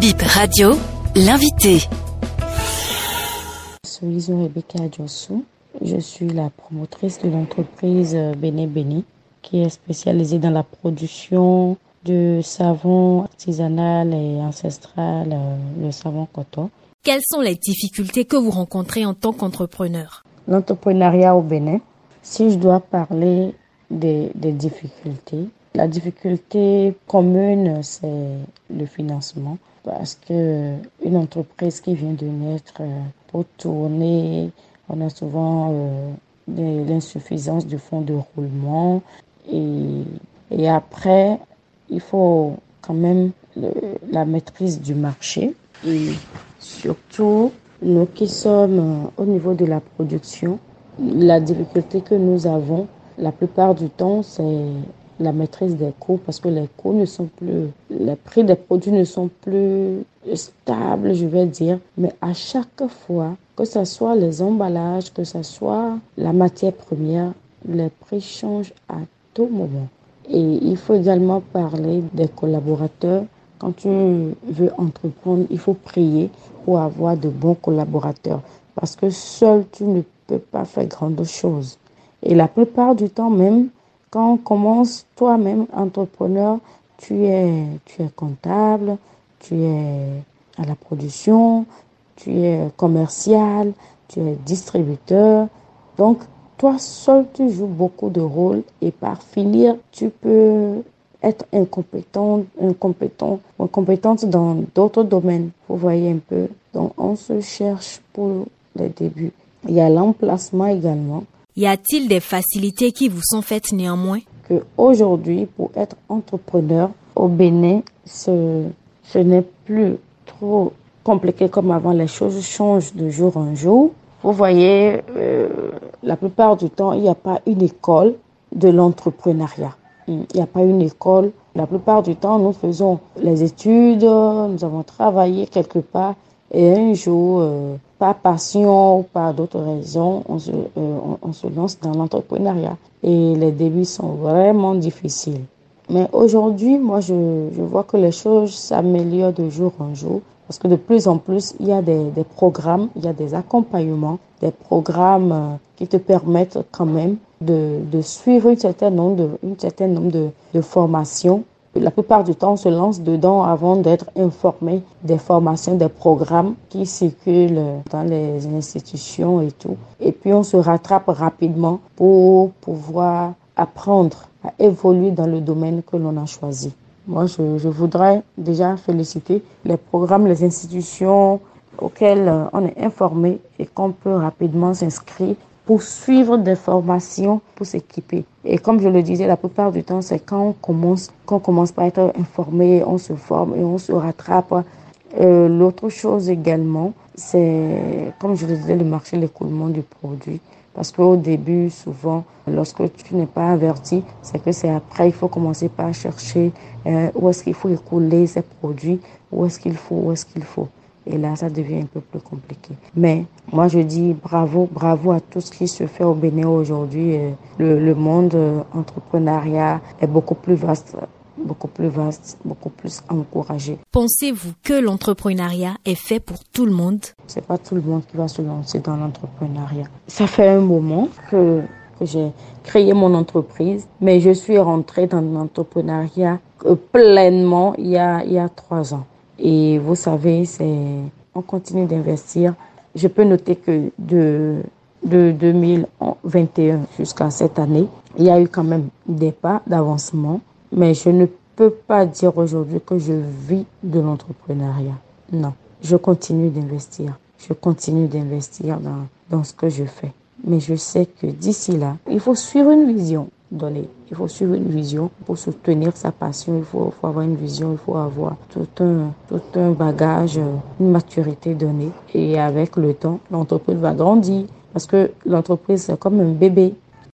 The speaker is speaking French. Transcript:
Bip Radio, l'invité. Je suis Rebecca Adjossou. Je suis la promotrice de l'entreprise Béné Béni qui est spécialisée dans la production de savon artisanal et ancestral, euh, le savon coton. Quelles sont les difficultés que vous rencontrez en tant qu'entrepreneur? L'entrepreneuriat au Bénin, si je dois parler des, des difficultés, la difficulté commune, c'est le financement. Parce que une entreprise qui vient de naître euh, pour tourner, on a souvent euh, l'insuffisance du fonds de roulement. Et, et après il faut quand même la maîtrise du marché. Et surtout nous qui sommes euh, au niveau de la production, la difficulté que nous avons la plupart du temps c'est la maîtrise des coûts parce que les coûts ne sont plus, les prix des produits ne sont plus stables, je vais dire. Mais à chaque fois, que ce soit les emballages, que ce soit la matière première, les prix changent à tout moment. Et il faut également parler des collaborateurs. Quand tu veux entreprendre, il faut prier pour avoir de bons collaborateurs. Parce que seul, tu ne peux pas faire grandes choses. Et la plupart du temps même, quand on commence toi-même entrepreneur, tu es, tu es comptable, tu es à la production, tu es commercial, tu es distributeur. Donc, toi seul, tu joues beaucoup de rôles et par finir, tu peux être incompétent, incompétent, incompétente dans d'autres domaines. Vous voyez un peu. Donc, on se cherche pour les débuts. Il y a l'emplacement également. Y a-t-il des facilités qui vous sont faites néanmoins? Que aujourd'hui, pour être entrepreneur au Bénin, ce, n'est plus trop compliqué comme avant. Les choses changent de jour en jour. Vous voyez, euh, la plupart du temps, il n'y a pas une école de l'entrepreneuriat. Il n'y a pas une école. La plupart du temps, nous faisons les études, nous avons travaillé quelque part et un jour, euh, par passion ou par d'autres raisons, on se, euh, on, se lance dans l'entrepreneuriat. Et les débuts sont vraiment difficiles. Mais aujourd'hui, moi, je, vois que les choses s'améliorent de jour en jour. Parce que de plus en plus, il y a des, programmes, il y a des accompagnements, des programmes euh, qui te permettent quand même de, suivre un certain nombre de formations la plupart du temps, on se lance dedans avant d'être informé des formations, des programmes qui circulent dans les institutions et tout. Et puis, on se rattrape rapidement pour pouvoir apprendre à évoluer dans le domaine que l'on a choisi. Moi, je, voudrais déjà féliciter les programmes, les institutions auxquelles on est informé et qu'on peut rapidement s'inscrire pour suivre des formations pour s'équiper. Et comme je le disais, la plupart du temps, c'est quand on commence, quand on commence par être informé, on se forme et on se rattrape. Euh, L'autre chose également, c'est, comme je le disais, le marché, l'écoulement du produit. Parce qu'au début, souvent, lorsque tu n'es pas averti, c'est que c'est après, il faut commencer par chercher euh, où est-ce qu'il faut écouler ces produits, où est-ce qu'il faut, où est-ce qu'il faut. Et là, ça devient un peu plus compliqué. Mais moi, je dis bravo, bravo à tout ce qui se fait au Bénin aujourd'hui. Le, le monde euh, entrepreneuriat est beaucoup plus vaste beaucoup plus vaste, beaucoup plus encouragé. Pensez-vous que l'entrepreneuriat est fait pour tout le monde? C'est pas tout le monde qui va se lancer dans l'entrepreneuriat. Ça fait un moment que, que j'ai créé mon entreprise, mais je suis rentrée dans l'entrepreneuriat euh, pleinement il y a, il y a trois ans. Et vous savez, on continue d'investir. Je peux noter que de, de 2021 jusqu'à cette année, il y a eu quand même des pas d'avancement, mais je ne peux pas dire aujourd'hui que je vis de l'entrepreneuriat. Non, je continue d'investir. Je continue d'investir dans, dans ce que je fais. Mais je sais que d'ici là, il faut suivre une vision donnée. Il faut suivre une vision pour soutenir sa passion. Il faut, faut, avoir une vision, il faut avoir tout un, tout un bagage, une maturité donnée. Et avec le temps, l'entreprise va grandir. Parce que l'entreprise, c'est comme un bébé.